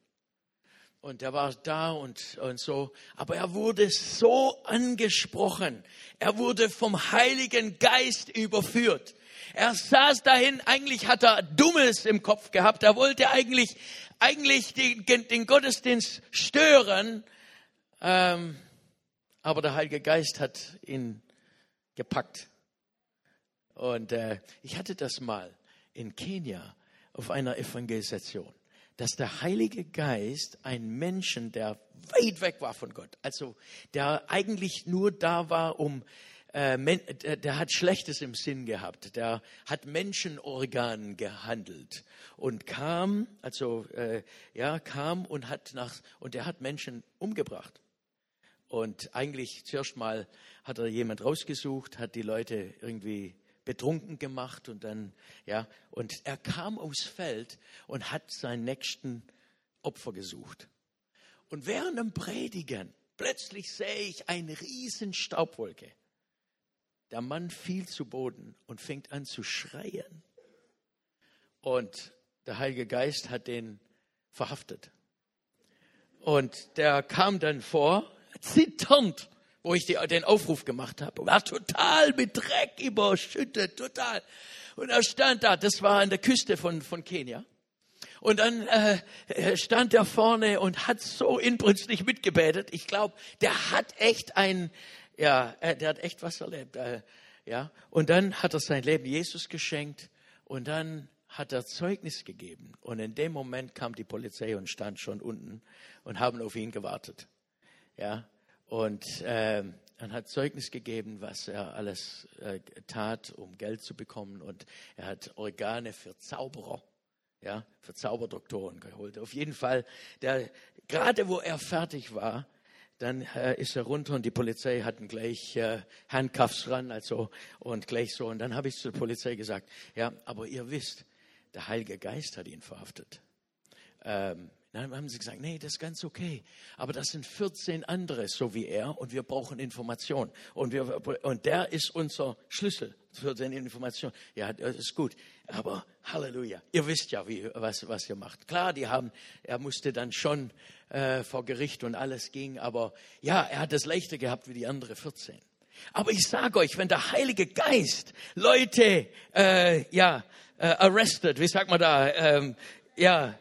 Und er war da und, und so. Aber er wurde so angesprochen. Er wurde vom Heiligen Geist überführt. Er saß dahin, eigentlich hat er Dummes im Kopf gehabt. Er wollte eigentlich, eigentlich den, den Gottesdienst stören. Ähm, aber der Heilige Geist hat ihn gepackt. Und äh, ich hatte das mal in Kenia auf einer Evangelisation, dass der Heilige Geist einen Menschen, der weit weg war von Gott, also der eigentlich nur da war, um äh, der hat Schlechtes im Sinn gehabt, der hat Menschenorganen gehandelt und kam, also äh, ja, kam und hat nach und er hat Menschen umgebracht. Und eigentlich zuerst mal hat er jemand rausgesucht, hat die Leute irgendwie betrunken gemacht und dann, ja, und er kam aufs Feld und hat seinen nächsten Opfer gesucht. Und während dem Predigen, plötzlich sehe ich eine riesen Staubwolke. Der Mann fiel zu Boden und fängt an zu schreien. Und der Heilige Geist hat den verhaftet. Und der kam dann vor zitternd, wo ich die, den Aufruf gemacht habe. War total mit Dreck überschüttet, total. Und er stand da, das war an der Küste von, von Kenia. Und dann äh, stand er vorne und hat so inbrünstig mitgebetet. Ich glaube, der hat echt ein, ja, äh, der hat echt was erlebt. Äh, ja. Und dann hat er sein Leben Jesus geschenkt und dann hat er Zeugnis gegeben. Und in dem Moment kam die Polizei und stand schon unten und haben auf ihn gewartet. Ja, und äh, er hat Zeugnis gegeben, was er alles äh, tat, um Geld zu bekommen. Und er hat Organe für Zauberer, ja, für Zauberdoktoren geholt. Auf jeden Fall, gerade wo er fertig war, dann äh, ist er runter und die Polizei hatten gleich äh, Handcuffs ran, also und gleich so. Und dann habe ich zur Polizei gesagt, ja, aber ihr wisst, der Heilige Geist hat ihn verhaftet. Ähm, dann haben sie gesagt, nee, das ist ganz okay. Aber das sind 14 andere, so wie er, und wir brauchen Information. Und, und der ist unser Schlüssel für die Information. Ja, das ist gut. Aber Halleluja, ihr wisst ja, wie, was, was ihr macht. Klar, die haben, er musste dann schon äh, vor Gericht und alles ging, aber ja, er hat das leichter gehabt wie die anderen 14. Aber ich sage euch, wenn der Heilige Geist Leute, äh, ja, äh, arrested, wie sagt man da, ähm, ja,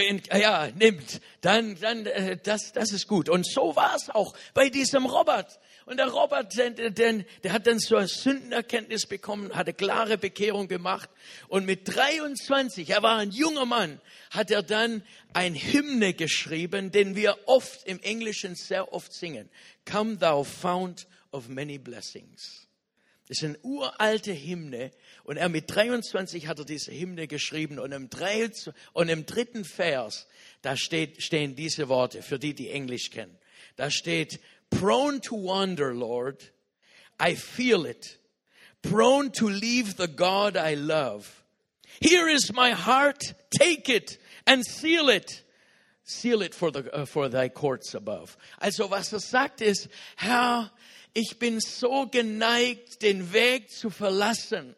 ja, nimmt, dann, dann, äh, das, das ist gut. Und so war es auch bei diesem Robert. Und der Robert, der, der, der hat dann eine Sündenerkenntnis bekommen, hatte klare Bekehrung gemacht. Und mit 23, er war ein junger Mann, hat er dann ein Hymne geschrieben, den wir oft im Englischen sehr oft singen. Come thou fount of many blessings. Das ist eine uralte Hymne. Und er mit 23 hat er diese Hymne geschrieben. Und im, drei, und im dritten Vers, da steht, stehen diese Worte, für die, die Englisch kennen. Da steht, prone to wander, Lord. I feel it. Prone to leave the God I love. Here is my heart. Take it and seal it. Seal it for, the, uh, for thy courts above. Also was er sagt ist, Herr, ich bin so geneigt, den Weg zu verlassen.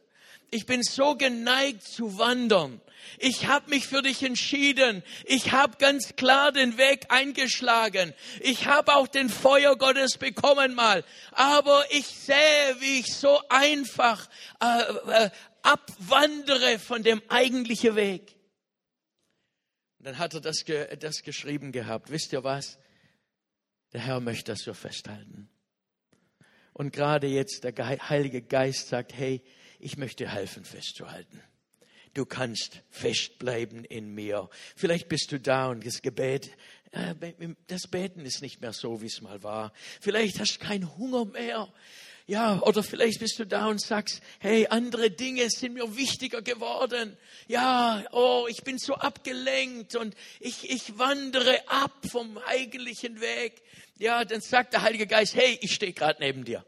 Ich bin so geneigt zu wandern. Ich habe mich für dich entschieden. Ich habe ganz klar den Weg eingeschlagen. Ich habe auch den Feuer Gottes bekommen mal. Aber ich sehe, wie ich so einfach äh, äh, abwandere von dem eigentlichen Weg. Und dann hat er das, das geschrieben gehabt. Wisst ihr was? Der Herr möchte das so festhalten. Und gerade jetzt der Heilige Geist sagt, hey, ich möchte helfen festzuhalten. Du kannst festbleiben in mir. Vielleicht bist du da und das Gebet, äh, das Beten ist nicht mehr so, wie es mal war. Vielleicht hast du keinen Hunger mehr. Ja, oder vielleicht bist du da und sagst, hey, andere Dinge sind mir wichtiger geworden. Ja, oh, ich bin so abgelenkt und ich, ich wandere ab vom eigentlichen Weg ja, dann sagt der Heilige Geist, hey, ich stehe gerade neben dir.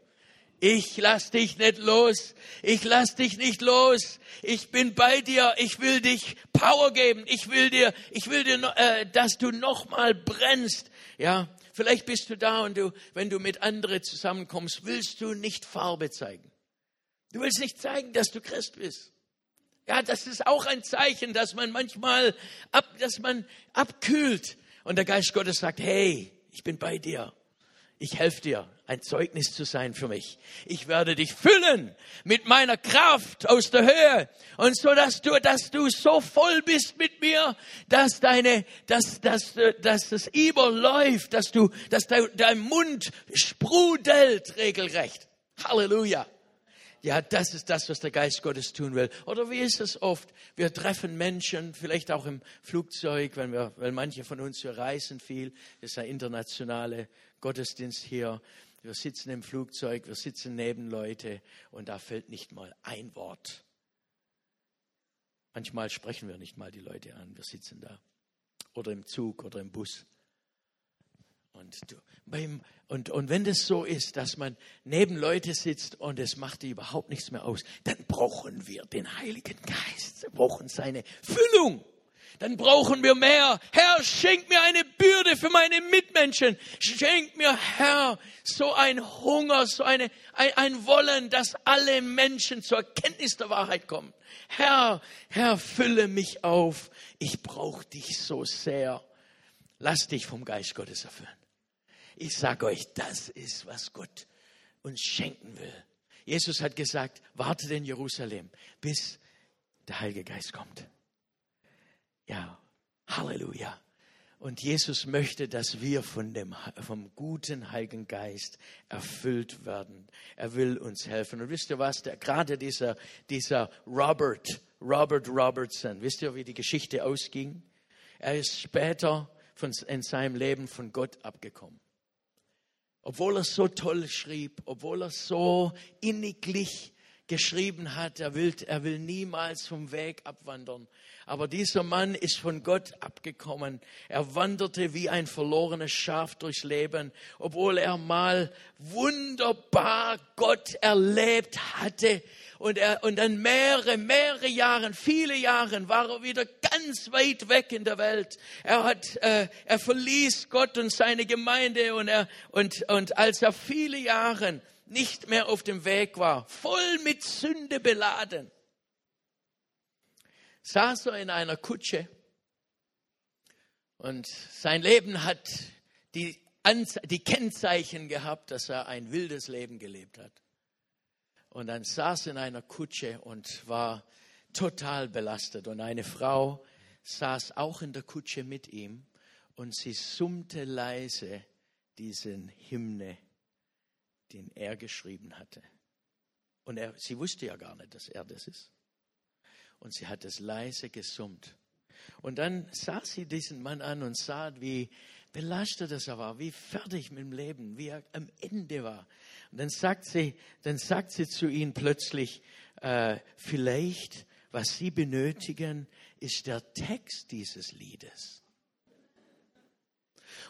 Ich lass dich nicht los. Ich lass dich nicht los. Ich bin bei dir. Ich will dich Power geben. Ich will dir, ich will dir, äh, dass du noch mal brennst. Ja, Vielleicht bist du da und du, wenn du mit anderen zusammenkommst, willst du nicht Farbe zeigen. Du willst nicht zeigen, dass du Christ bist. Ja, das ist auch ein Zeichen, dass man manchmal ab, dass man abkühlt. Und der Geist Gottes sagt, hey, ich bin bei dir. Ich helfe dir, ein Zeugnis zu sein für mich. Ich werde dich füllen mit meiner Kraft aus der Höhe und so, dass du, dass du so voll bist mit mir, dass deine, dass, dass, dass das überläuft, dass du, dass dein Mund sprudelt regelrecht. Halleluja. Ja, das ist das, was der Geist Gottes tun will. Oder wie ist es oft? Wir treffen Menschen, vielleicht auch im Flugzeug, wenn wir, weil manche von uns, wir reisen viel. Das ist ein internationaler Gottesdienst hier. Wir sitzen im Flugzeug, wir sitzen neben Leute und da fällt nicht mal ein Wort. Manchmal sprechen wir nicht mal die Leute an, wir sitzen da. Oder im Zug oder im Bus. Und, du, beim, und, und wenn das so ist, dass man neben Leute sitzt und es macht die überhaupt nichts mehr aus, dann brauchen wir den Heiligen Geist. Wir brauchen seine Füllung. Dann brauchen wir mehr. Herr, schenk mir eine Bürde für meine Mitmenschen. Schenk mir, Herr, so ein Hunger, so eine, ein, ein Wollen, dass alle Menschen zur Kenntnis der Wahrheit kommen. Herr, Herr, fülle mich auf. Ich brauche dich so sehr. Lass dich vom Geist Gottes erfüllen. Ich sage euch, das ist, was Gott uns schenken will. Jesus hat gesagt, wartet in Jerusalem, bis der Heilige Geist kommt. Ja, Halleluja. Und Jesus möchte, dass wir von dem, vom guten Heiligen Geist erfüllt werden. Er will uns helfen. Und wisst ihr was? Der, gerade dieser, dieser Robert, Robert Robertson, wisst ihr, wie die Geschichte ausging? Er ist später von, in seinem Leben von Gott abgekommen. Obwohl er so toll schrieb, obwohl er so inniglich geschrieben hat, er will, er will niemals vom Weg abwandern. Aber dieser Mann ist von Gott abgekommen. Er wanderte wie ein verlorenes Schaf durchs Leben, obwohl er mal wunderbar Gott erlebt hatte. Und, er, und dann mehrere, mehrere Jahre, viele Jahre war er wieder ganz weit weg in der Welt. Er hat, äh, er verließ Gott und seine Gemeinde und er, und, und als er viele Jahre nicht mehr auf dem Weg war, voll mit Sünde beladen, saß er in einer Kutsche und sein Leben hat die, Anze die Kennzeichen gehabt, dass er ein wildes Leben gelebt hat. Und dann saß in einer Kutsche und war total belastet. Und eine Frau saß auch in der Kutsche mit ihm und sie summte leise diesen Hymne, den er geschrieben hatte. Und er, sie wusste ja gar nicht, dass er das ist und sie hat es leise gesummt. Und dann sah sie diesen Mann an und sah, wie belastet er war, wie fertig mit dem Leben, wie er am Ende war. Und dann sagt sie, dann sagt sie zu ihm plötzlich, äh, vielleicht, was Sie benötigen, ist der Text dieses Liedes.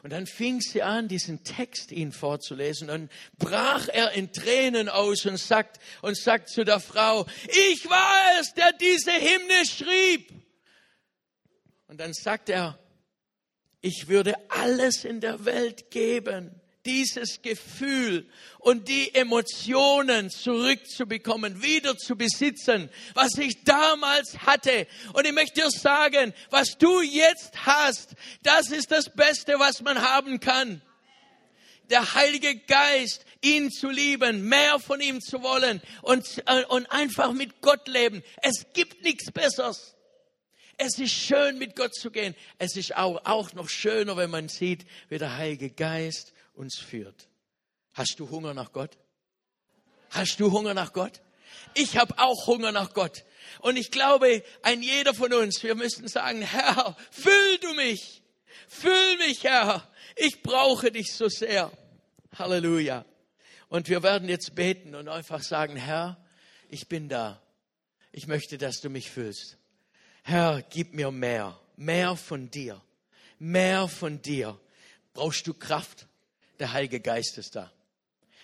Und dann fing sie an, diesen Text ihn vorzulesen. Und brach er in Tränen aus und sagt, und sagt zu der Frau, ich war es, der diese Hymne schrieb. Und dann sagt er, ich würde alles in der Welt geben, dieses Gefühl und die Emotionen zurückzubekommen, wieder zu besitzen, was ich damals hatte. Und ich möchte dir sagen, was du jetzt hast, das ist das Beste, was man haben kann. Der Heilige Geist, ihn zu lieben, mehr von ihm zu wollen und, äh, und einfach mit Gott leben. Es gibt nichts Besseres. Es ist schön, mit Gott zu gehen. Es ist auch, auch noch schöner, wenn man sieht, wie der Heilige Geist uns führt. Hast du Hunger nach Gott? Hast du Hunger nach Gott? Ich habe auch Hunger nach Gott. Und ich glaube, ein jeder von uns, wir müssen sagen, Herr, füll du mich. Füll mich, Herr. Ich brauche dich so sehr. Halleluja. Und wir werden jetzt beten und einfach sagen, Herr, ich bin da. Ich möchte, dass du mich füllst. Herr, gib mir mehr, mehr von dir, mehr von dir. Brauchst du Kraft? Der Heilige Geist ist da.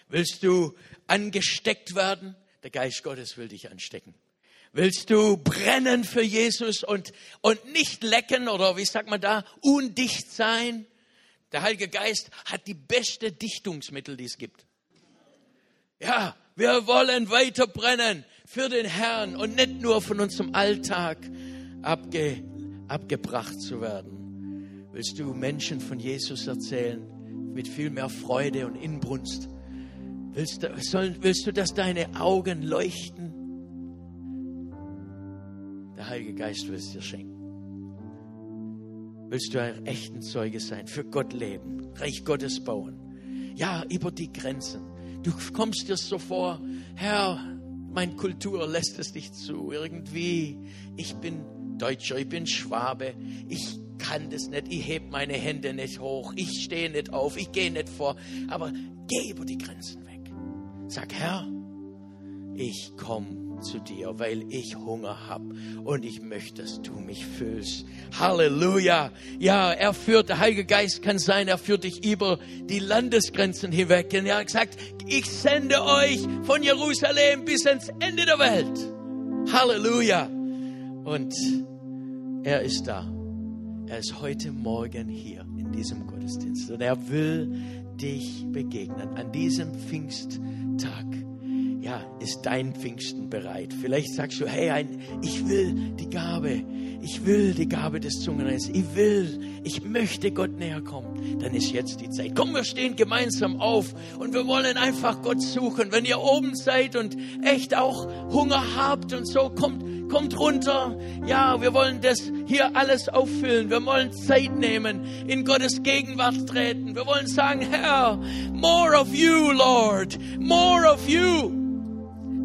Willst du angesteckt werden? Der Geist Gottes will dich anstecken. Willst du brennen für Jesus und, und nicht lecken oder wie sagt man da, undicht sein? Der Heilige Geist hat die beste Dichtungsmittel, die es gibt. Ja, wir wollen weiter brennen für den Herrn und nicht nur von unserem Alltag abge, abgebracht zu werden. Willst du Menschen von Jesus erzählen mit viel mehr Freude und Inbrunst? Willst du, sollen, willst du, dass deine Augen leuchten? Der Heilige Geist will es dir schenken. Willst du ein echten Zeuge sein, für Gott leben, Reich Gottes bauen? Ja, über die Grenzen. Du kommst dir so vor, Herr, meine Kultur lässt es nicht zu. Irgendwie, ich bin Deutscher, ich bin Schwabe, ich kann das nicht, ich heb meine Hände nicht hoch, ich stehe nicht auf, ich gehe nicht vor. Aber geh über die Grenzen weg. Sag, Herr, ich komme zu dir, weil ich Hunger habe und ich möchte, dass du mich füllst. Halleluja. Ja, er führt, der Heilige Geist kann sein, er führt dich über die Landesgrenzen hinweg. Und er hat gesagt, ich sende euch von Jerusalem bis ans Ende der Welt. Halleluja. Und er ist da. Er ist heute Morgen hier in diesem Gottesdienst und er will dich begegnen an diesem Pfingsttag ja, ist dein Pfingsten bereit? Vielleicht sagst du, hey, ein, ich will die Gabe, ich will die Gabe des Zungenreins, ich will, ich möchte Gott näher kommen. Dann ist jetzt die Zeit. Komm, wir stehen gemeinsam auf und wir wollen einfach Gott suchen. Wenn ihr oben seid und echt auch Hunger habt und so, kommt, kommt runter. Ja, wir wollen das hier alles auffüllen. Wir wollen Zeit nehmen, in Gottes Gegenwart treten. Wir wollen sagen, Herr, more of you, Lord, more of you.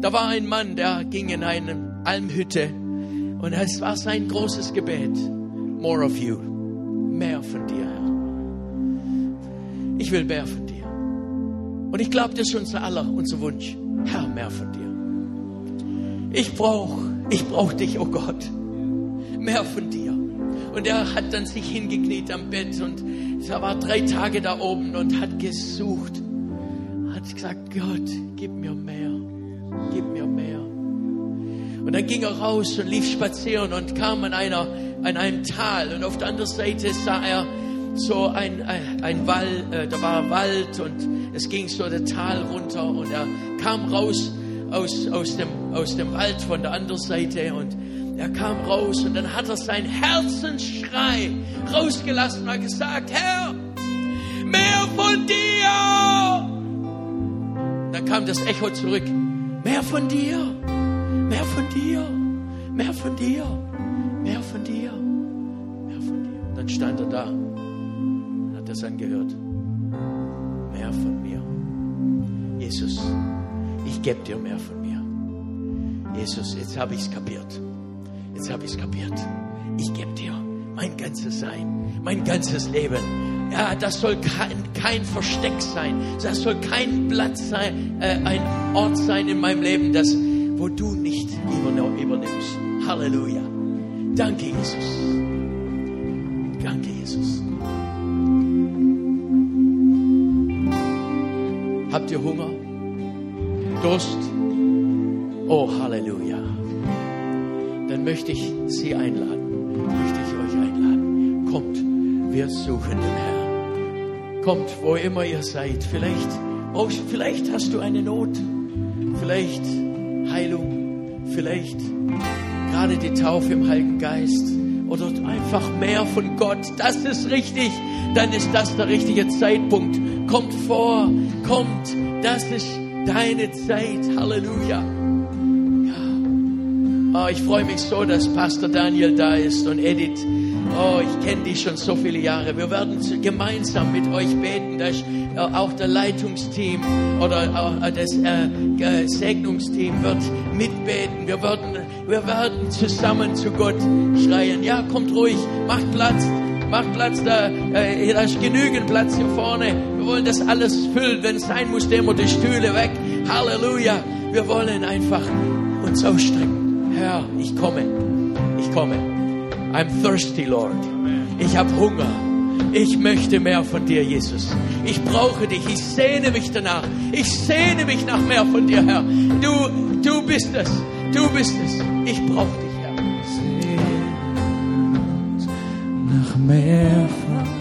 Da war ein Mann, der ging in eine Almhütte und es war sein großes Gebet. More of you. Mehr von dir, Herr. Ich will mehr von dir. Und ich glaube, das ist unser aller, unser Wunsch. Herr, mehr von dir. Ich brauche, ich brauche dich, oh Gott. Mehr von dir. Und er hat dann sich hingekniet am Bett und er war drei Tage da oben und hat gesucht. Hat gesagt, Gott, gib mir mehr gib mir mehr. Und dann ging er raus und lief spazieren und kam an, einer, an einem Tal. Und auf der anderen Seite sah er so ein, ein, Wald, äh, da war Wald und es ging so der Tal runter. Und er kam raus aus, aus, dem, aus dem Wald von der anderen Seite und er kam raus und dann hat er seinen Herzensschrei rausgelassen und hat gesagt, Herr, mehr von dir. Dann kam das Echo zurück. Mehr von dir, mehr von dir, mehr von dir, mehr von dir, mehr von dir. Und dann stand er da und hat das angehört. Mehr von mir. Jesus, ich gebe dir mehr von mir. Jesus, jetzt habe ich es kapiert. Jetzt habe ich es kapiert. Ich gebe dir mein ganzes Sein, mein ganzes Leben ja, das soll kein, kein Versteck sein. Das soll kein Platz sein, äh, ein Ort sein in meinem Leben, das, wo du nicht übernimmst. Halleluja. Danke, Jesus. Danke, Jesus. Habt ihr Hunger? Durst? Oh, Halleluja. Dann möchte ich Sie einladen. Möchte ich euch einladen. Kommt, wir suchen den Herrn. Kommt, wo immer ihr seid. Vielleicht, brauchst, vielleicht hast du eine Not. Vielleicht Heilung. Vielleicht gerade die Taufe im Heiligen Geist. Oder einfach mehr von Gott. Das ist richtig. Dann ist das der richtige Zeitpunkt. Kommt vor. Kommt. Das ist deine Zeit. Halleluja. Ja. Oh, ich freue mich so, dass Pastor Daniel da ist und Edith. Oh, ich kenne dich schon so viele Jahre. Wir werden gemeinsam mit euch beten. dass auch der Leitungsteam oder das äh, Segnungsteam wird mitbeten. Wir werden, wir werden zusammen zu Gott schreien. Ja, kommt ruhig, macht Platz, macht Platz da. Äh, da ist genügend Platz hier vorne. Wir wollen das alles füllen. Wenn es sein muss, nehmen wir die Stühle weg. Halleluja. Wir wollen einfach uns ausstrecken. Herr, ich komme. Ich komme. I'm thirsty, Lord. Ich habe Hunger. Ich möchte mehr von dir, Jesus. Ich brauche dich. Ich sehne mich danach. Ich sehne mich nach mehr von dir, Herr. Du, du bist es. Du bist es. Ich brauche dich. somewhere from.